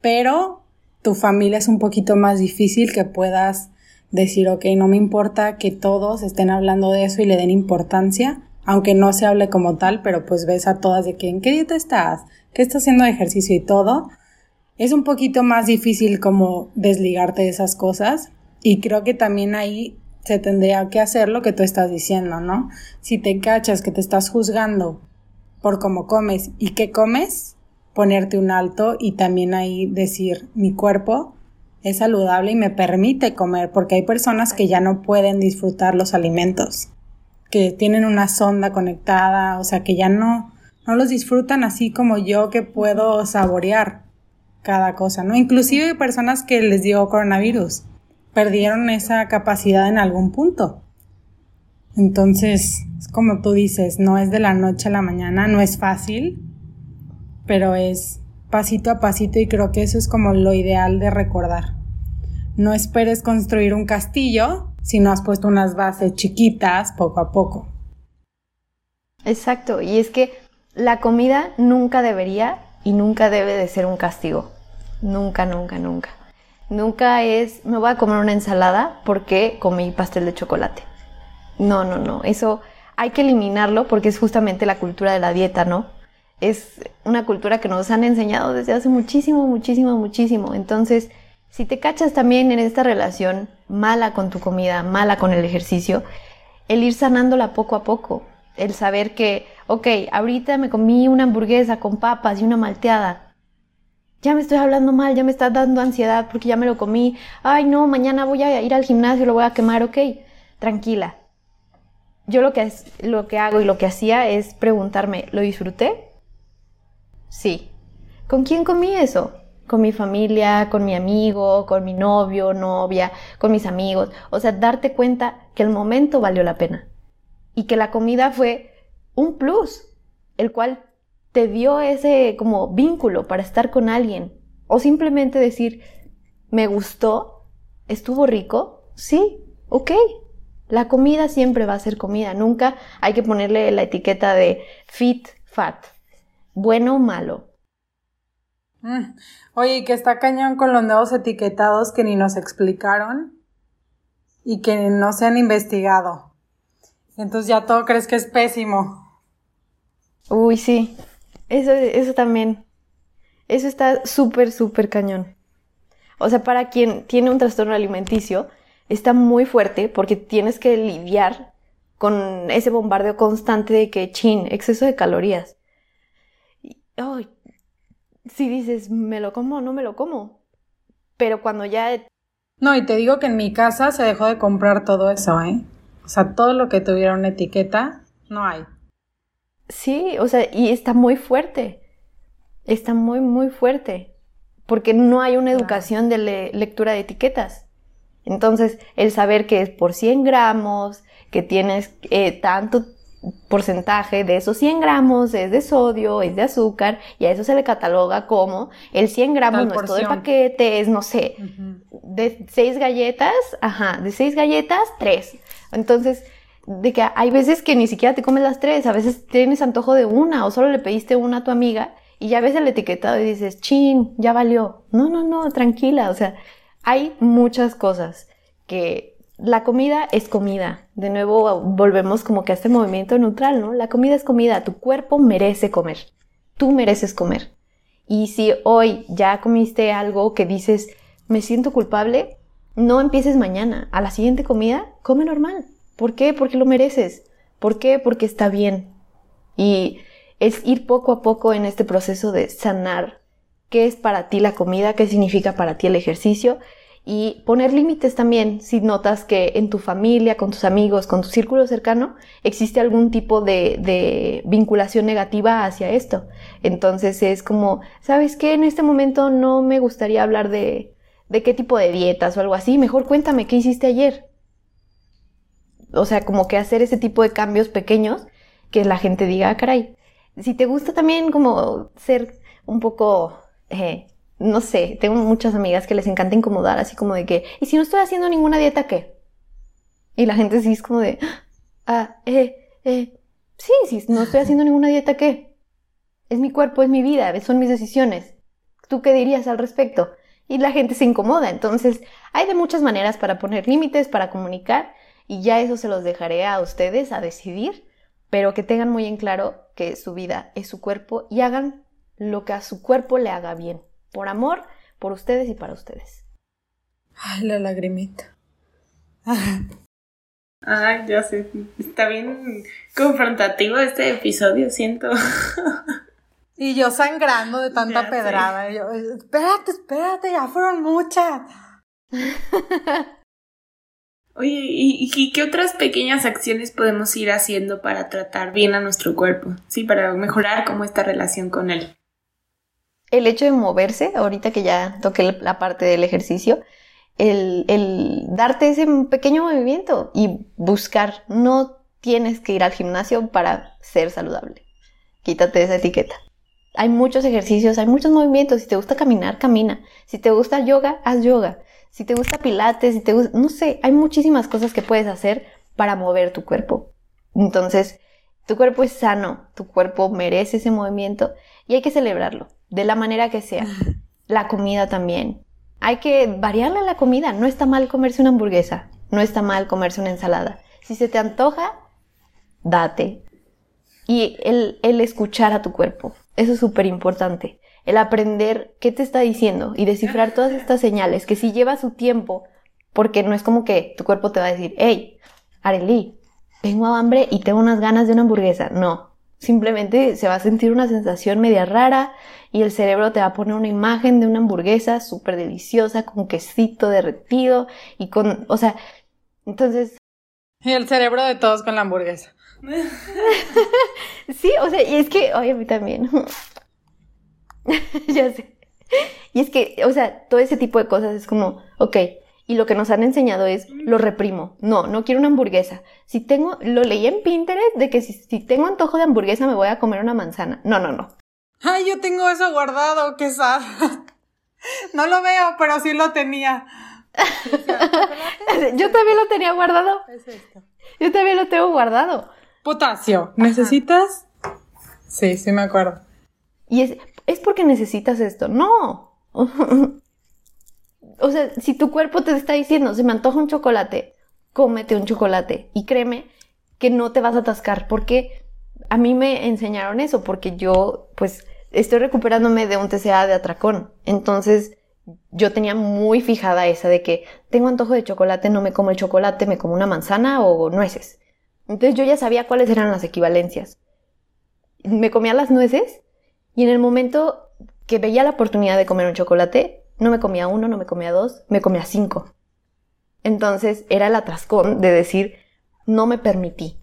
S5: pero tu familia es un poquito más difícil que puedas decir, ok, no me importa que todos estén hablando de eso y le den importancia, aunque no se hable como tal, pero pues ves a todas de que en qué dieta estás, qué estás haciendo de ejercicio y todo, es un poquito más difícil como desligarte de esas cosas y creo que también ahí se tendría que hacer lo que tú estás diciendo, ¿no? Si te cachas que te estás juzgando por cómo comes y qué comes, ponerte un alto y también ahí decir, mi cuerpo es saludable y me permite comer, porque hay personas que ya no pueden disfrutar los alimentos, que tienen una sonda conectada, o sea, que ya no, no los disfrutan así como yo que puedo saborear cada cosa, ¿no? Inclusive personas que les dio coronavirus, perdieron esa capacidad en algún punto. Entonces, es como tú dices, no es de la noche a la mañana, no es fácil, pero es pasito a pasito y creo que eso es como lo ideal de recordar. No esperes construir un castillo si no has puesto unas bases chiquitas poco a poco.
S3: Exacto, y es que la comida nunca debería y nunca debe de ser un castigo. Nunca, nunca, nunca. Nunca es, me voy a comer una ensalada porque comí pastel de chocolate. No, no, no. Eso hay que eliminarlo porque es justamente la cultura de la dieta, ¿no? Es una cultura que nos han enseñado desde hace muchísimo, muchísimo, muchísimo. Entonces, si te cachas también en esta relación mala con tu comida, mala con el ejercicio, el ir sanándola poco a poco. El saber que, ok, ahorita me comí una hamburguesa con papas y una malteada ya me estoy hablando mal, ya me está dando ansiedad porque ya me lo comí, ay no, mañana voy a ir al gimnasio, lo voy a quemar, ok, tranquila. Yo lo que, es, lo que hago y lo que hacía es preguntarme, ¿lo disfruté? Sí. ¿Con quién comí eso? Con mi familia, con mi amigo, con mi novio, novia, con mis amigos. O sea, darte cuenta que el momento valió la pena. Y que la comida fue un plus, el cual te dio ese como vínculo para estar con alguien. O simplemente decir, me gustó, estuvo rico, sí, ok. La comida siempre va a ser comida, nunca hay que ponerle la etiqueta de fit, fat, bueno o malo.
S5: Mm. Oye, que está cañón con los nuevos etiquetados que ni nos explicaron y que no se han investigado. Entonces ya todo crees que es pésimo.
S3: Uy, sí. Eso, eso también. Eso está súper, súper cañón. O sea, para quien tiene un trastorno alimenticio, está muy fuerte porque tienes que lidiar con ese bombardeo constante de que, chin, exceso de calorías. Si dices, me lo como, no me lo como. Pero cuando ya...
S5: No, y te digo que en mi casa se dejó de comprar todo eso, ¿eh? O sea, todo lo que tuviera una etiqueta, no hay.
S3: Sí, o sea, y está muy fuerte. Está muy, muy fuerte. Porque no hay una educación de lectura de etiquetas. Entonces, el saber que es por 100 gramos, que tienes eh, tanto porcentaje de esos 100 gramos es de sodio, es de azúcar, y a eso se le cataloga como el 100 gramos no es todo el paquete, es, no sé, de 6 galletas, ajá, de 6 galletas, 3. Entonces, de que hay veces que ni siquiera te comes las tres, a veces tienes antojo de una o solo le pediste una a tu amiga y ya ves el etiquetado y dices, chin, ya valió. No, no, no, tranquila, o sea, hay muchas cosas que la comida es comida. De nuevo volvemos como que a este movimiento neutral, ¿no? La comida es comida, tu cuerpo merece comer, tú mereces comer. Y si hoy ya comiste algo que dices, me siento culpable, no empieces mañana. A la siguiente comida, come normal ¿Por qué? Porque lo mereces. ¿Por qué? Porque está bien. Y es ir poco a poco en este proceso de sanar qué es para ti la comida, qué significa para ti el ejercicio y poner límites también si notas que en tu familia, con tus amigos, con tu círculo cercano, existe algún tipo de, vinculación negativa hacia esto. Entonces es como, ¿sabes qué? En este momento no me gustaría hablar de, de qué tipo de dietas o algo así. Mejor cuéntame qué hiciste ayer. O sea, como que hacer ese tipo de cambios pequeños que la gente diga, ah, caray. Si te gusta también como ser un poco eh, no sé, tengo muchas amigas que les encanta incomodar, así como de que, ¿y si no estoy haciendo ninguna dieta, qué? Y la gente sí es como de, ah, eh, eh, sí, sí, no estoy haciendo ninguna dieta, ¿qué? Es mi cuerpo, es mi vida, son mis decisiones. ¿Tú qué dirías al respecto? Y la gente se incomoda. Entonces, hay de muchas maneras para poner límites, para comunicar, y ya eso se los dejaré a ustedes a decidir, pero que tengan muy en claro que su vida es su cuerpo y hagan lo que a su cuerpo le haga bien por amor, por ustedes y para ustedes.
S5: Ay, la lagrimita.
S7: Ay, ya sé. Está bien confrontativo este episodio, siento.
S5: Y yo sangrando de tanta pedrada. yo, espérate, espérate, ya fueron muchas. <laughs>
S7: Oye, ¿y, ¿y, qué otras pequeñas acciones podemos ir haciendo para tratar bien a nuestro cuerpo? Sí, para mejorar como esta relación con él
S3: el hecho de moverse, ahorita que ya toqué la parte del ejercicio, el, el, darte ese pequeño movimiento y buscar, no tienes que ir al gimnasio para ser saludable. Quítate esa etiqueta. Hay muchos ejercicios, hay muchos movimientos. Si te gusta caminar, camina. Si te gusta yoga, haz yoga. Si te gusta pilates, si te no sé, hay muchísimas cosas que puedes hacer para mover tu cuerpo. Entonces, tu cuerpo es sano, tu cuerpo merece ese movimiento y hay que celebrarlo de la manera que sea. La comida también. Hay que variarle la comida. No está mal comerse una hamburguesa. No está mal comerse una ensalada. Si se te antoja, date. Y el, el escuchar a tu cuerpo. Eso es súper importante. El aprender qué te está diciendo y descifrar todas estas señales que si lleva su tiempo, porque no es como que tu cuerpo te va a decir, hey, Arely, tengo hambre y tengo unas ganas de una hamburguesa. No, Simplemente se va a sentir una sensación media rara y el cerebro te va a poner una imagen de una hamburguesa súper deliciosa con quesito derretido y con, o sea, entonces...
S5: Y el cerebro de todos con la hamburguesa. <laughs>
S3: sí, o sea, y es que, oye, a mí también. <laughs> ya sé. Y es que, o sea, todo ese tipo de cosas es como, ok, y lo que nos han enseñado es lo reprimo. No, no quiero una hamburguesa. Si tengo, lo leí en Pinterest de que si, tengo antojo de hamburguesa me voy a comer una manzana. No, no, no.
S5: Ay, yo tengo eso guardado, qué sad. <laughs> No lo veo, pero sí lo tenía. <laughs>
S3: yo también lo tenía guardado. Es esto. Yo también lo tengo guardado.
S5: Potasio. ¿Necesitas? Sí, sí me acuerdo.
S3: Y es, es porque necesitas esto. No. <laughs> o sea, si tu cuerpo te está diciendo, se me antoja un chocolate, cómete un chocolate y créeme que no te vas a atascar porque a mí me enseñaron eso porque yo pues estoy recuperándome de un TCA de atracón. Entonces yo tenía muy fijada esa de que tengo antojo de chocolate, no me como el chocolate, me como una manzana o nueces. Entonces yo ya sabía cuáles eran las equivalencias. Me comía las nueces y en el momento que veía la oportunidad de comer un chocolate, no me comía uno, no me comía dos, me comía cinco. Entonces era el atrascón de decir, no me permití.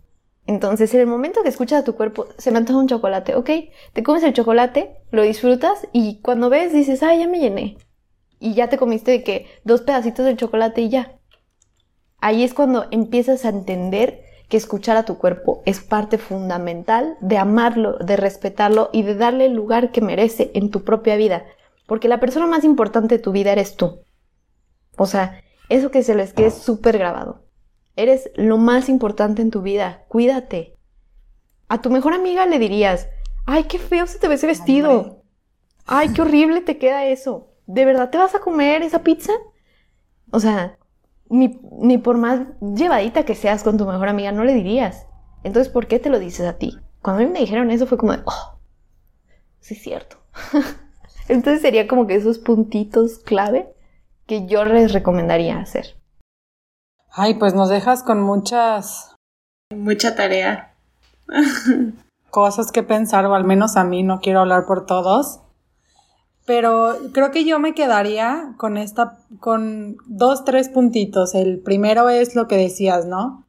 S3: Entonces, en el momento que escuchas a tu cuerpo, se me antoja un chocolate, ok, te comes el chocolate, lo disfrutas y cuando ves dices, ah, ya me llené. Y ya te comiste de que dos pedacitos del chocolate y ya. Ahí es cuando empiezas a entender que escuchar a tu cuerpo es parte fundamental de amarlo, de respetarlo y de darle el lugar que merece en tu propia vida. Porque la persona más importante de tu vida eres tú. O sea, eso que se les quede súper grabado. Eres lo más importante en tu vida. Cuídate. A tu mejor amiga le dirías, ay, qué feo se te ve ese vestido. Ay, qué horrible te queda eso. ¿De verdad te vas a comer esa pizza? O sea, ni, ni por más llevadita que seas con tu mejor amiga, no le dirías. Entonces, ¿por qué te lo dices a ti? Cuando a mí me dijeron eso fue como de, oh, sí es cierto. <laughs> Entonces sería como que esos puntitos clave que yo les recomendaría hacer.
S5: Ay, pues nos dejas con muchas...
S7: Mucha tarea. <laughs>
S5: cosas que pensar, o al menos a mí, no quiero hablar por todos. Pero creo que yo me quedaría con esta, con dos, tres puntitos. El primero es lo que decías, ¿no?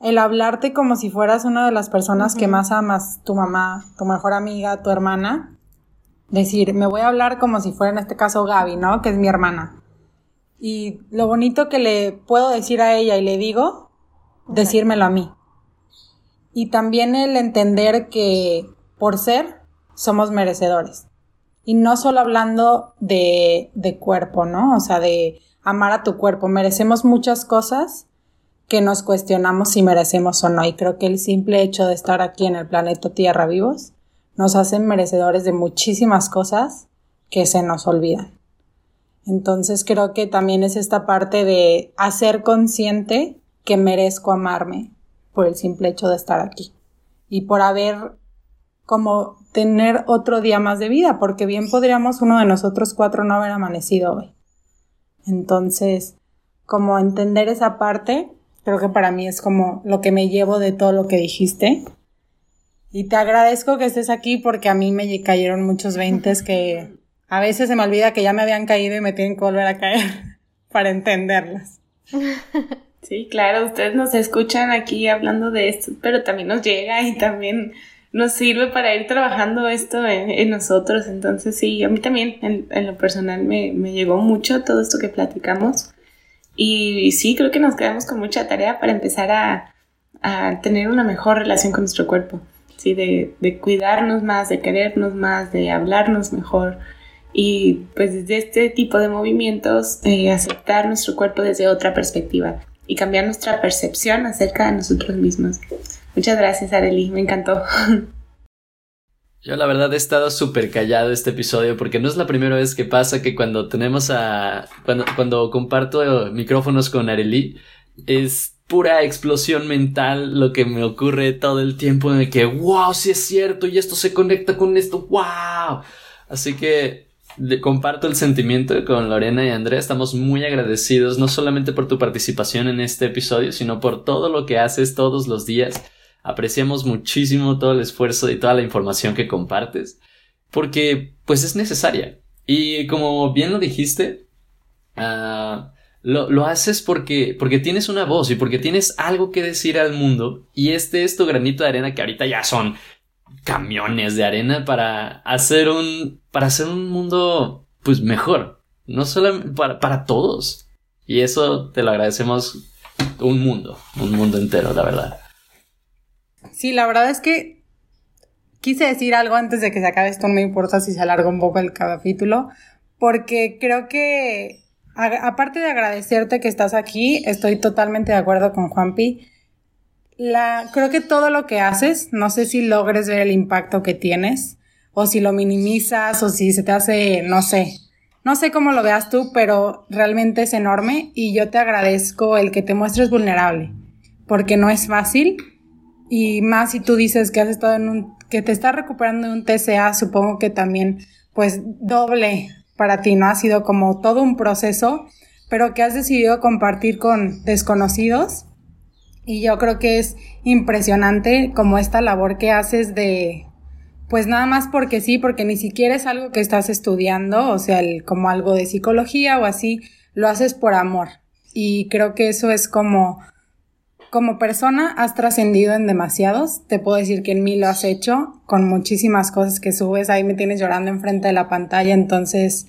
S5: El hablarte como si fueras una de las personas que más amas, tu mamá, tu mejor amiga, tu hermana. Decir, me voy a hablar como si fuera en este caso Gaby, ¿no? Que es mi hermana. Y lo bonito que le puedo decir a ella y le digo, decírmelo a mí. Y también el entender que por ser somos merecedores. Y no solo hablando de, de cuerpo, ¿no? O sea, de amar a tu cuerpo. Merecemos muchas cosas que nos cuestionamos si merecemos o no. Y creo que el simple hecho de estar aquí en el planeta Tierra vivos nos hacen merecedores de muchísimas cosas que se nos olvidan. Entonces creo que también es esta parte de hacer consciente que merezco amarme por el simple hecho de estar aquí y por haber como tener otro día más de vida, porque bien podríamos uno de nosotros cuatro no haber amanecido hoy. Entonces, como entender esa parte, creo que para mí es como lo que me llevo de todo lo que dijiste. Y te agradezco que estés aquí porque a mí me cayeron muchos veintes que a veces se me olvida que ya me habían caído y me tienen que volver a caer <laughs> para entenderlas. <laughs>
S7: Sí, claro, ustedes nos escuchan aquí hablando de esto, pero también nos llega y también nos sirve para ir trabajando esto en, nosotros. Entonces, sí, a mí también en, lo personal me, me, llegó mucho todo esto que platicamos. Y, sí, creo que nos quedamos con mucha tarea para empezar a, a tener una mejor relación con nuestro cuerpo. Sí, de, de, cuidarnos más, de querernos más, de hablarnos mejor. Y pues desde este tipo de movimientos, eh, aceptar nuestro cuerpo desde otra perspectiva y cambiar nuestra percepción acerca de nosotros mismos. Muchas gracias, Arely, me encantó. <laughs>
S4: Yo la verdad he estado súper callado este episodio porque no es la primera vez que pasa que cuando tenemos a... cuando, cuando comparto micrófonos con Arely es pura explosión mental lo que me ocurre todo el tiempo de que wow, sí es cierto y esto se conecta con esto, wow. Así que comparto el sentimiento con Lorena y Andrea. Estamos muy agradecidos no solamente por tu participación en este episodio, sino por todo lo que haces todos los días Apreciamos muchísimo todo el esfuerzo y toda la información que compartes, porque pues es necesaria. Y como bien lo dijiste, uh, lo, lo, haces porque, porque tienes una voz y porque tienes algo que decir al mundo. Y este es tu granito de arena que ahorita ya son camiones de arena para hacer un, para hacer un mundo pues mejor. No solo para, para todos. Y eso te lo agradecemos un mundo, un mundo entero, la verdad.
S5: Sí, la verdad es que quise decir algo antes de que se acabe esto, no me importa si se alarga un poco el capítulo, porque creo que, aparte de agradecerte que estás aquí, estoy totalmente de acuerdo con Juanpi. La, creo que todo lo que haces, no sé si logres ver el impacto que tienes, o si lo minimizas, o si se te hace, no sé, no sé cómo lo veas tú, pero realmente es enorme y yo te agradezco el que te muestres vulnerable, porque no es fácil y más si tú dices que has estado en un, que te estás recuperando de un TCA, supongo que también, pues, doble para ti, ¿no? Ha sido como todo un proceso, pero que has decidido compartir con desconocidos. Y yo creo que es impresionante como esta labor que haces de, pues nada más porque sí, porque ni siquiera es algo que estás estudiando, o sea, como algo de psicología o así, lo haces por amor. Y creo que eso es como como persona has trascendido en demasiados. Te puedo decir que en mí lo has hecho con muchísimas cosas que subes. Ahí me tienes llorando enfrente de la pantalla. Entonces,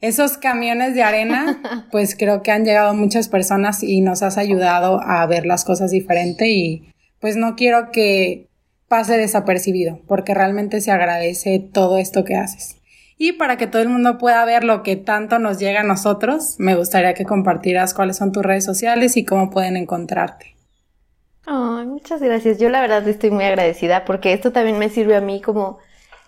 S5: esos camiones de arena, <laughs> pues creo que han llegado muchas personas y nos has ayudado a ver las cosas diferente. Y pues no quiero que pase desapercibido, porque realmente se agradece todo esto que haces. Y para que todo el mundo pueda ver lo que tanto nos llega a nosotros, me gustaría que compartieras cuáles son tus redes sociales y cómo pueden encontrarte.
S3: muchas gracias. Yo la verdad estoy muy agradecida porque esto también me sirve a mí como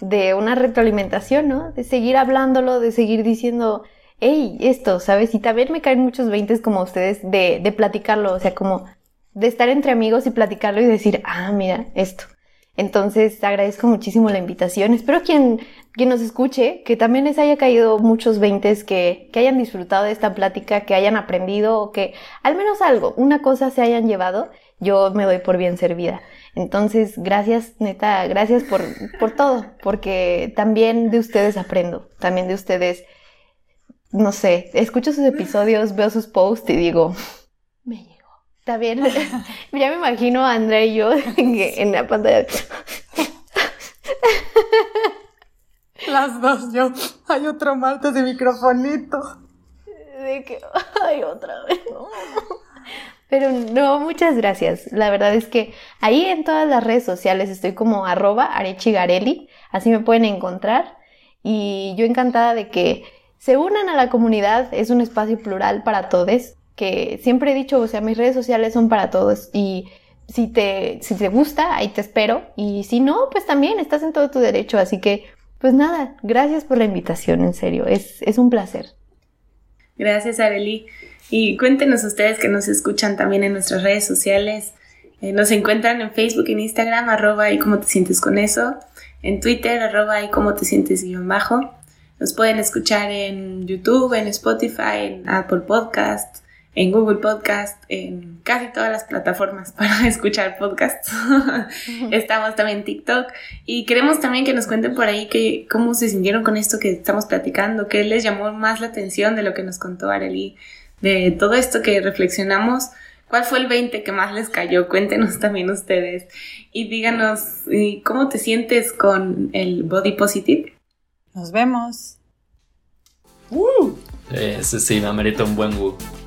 S3: de una retroalimentación, ¿no? De seguir hablándolo, de seguir diciendo, hey, esto, ¿sabes? Y también me caen muchos veintes como ustedes de, de platicarlo, o sea, como de estar entre amigos y platicarlo y decir, ah, mira, esto. Entonces agradezco muchísimo la invitación. Espero quien, quien nos escuche, que también les haya caído muchos veintes, que, que hayan disfrutado de esta plática, que hayan aprendido o que al menos algo, una cosa se hayan llevado. Yo me doy por bien servida. Entonces, gracias, neta, gracias por, por todo, porque también de ustedes aprendo, también de ustedes, no sé, escucho sus episodios, veo sus posts y digo, me llegó. También, <laughs> ya me imagino a Andrea y yo <laughs> en la pantalla.
S5: Las dos, yo, hay otro martes de microfonito.
S3: De que, ay, otra vez. Pero no, muchas gracias. La verdad es que ahí en todas las redes sociales estoy como arroba arechigarelli, así me pueden encontrar. Y yo encantada de que se unan a la comunidad, es un espacio plural para todos, que siempre he dicho, o sea, mis redes sociales son para todos y si te, si te gusta, ahí te espero. Y si no, pues también estás en todo tu derecho. Así que, pues nada, gracias por la invitación, en serio, es, es un placer.
S7: Gracias, Areli. Y cuéntenos ustedes que nos escuchan también en nuestras redes sociales. Eh, nos encuentran en Facebook, en Instagram, arroba y cómo te sientes con eso. En Twitter, arroba y cómo te sientes guion bajo. Nos pueden escuchar en YouTube, en Spotify, en Apple Podcasts, en Google Podcast, en casi todas las plataformas <laughs> para escuchar podcasts. estamos también en TikTok y queremos también que nos cuenten por ahí que, cómo se sintieron con esto que estamos platicando, qué les llamó más la atención de lo que nos contó Arely de todo esto que reflexionamos, ¿cuál fue el 20 que más les cayó? Cuéntenos <laughs> también ustedes y díganos cómo te sientes con el body positive.
S5: Nos vemos.
S4: Uh. sí, me amerita un buen woo.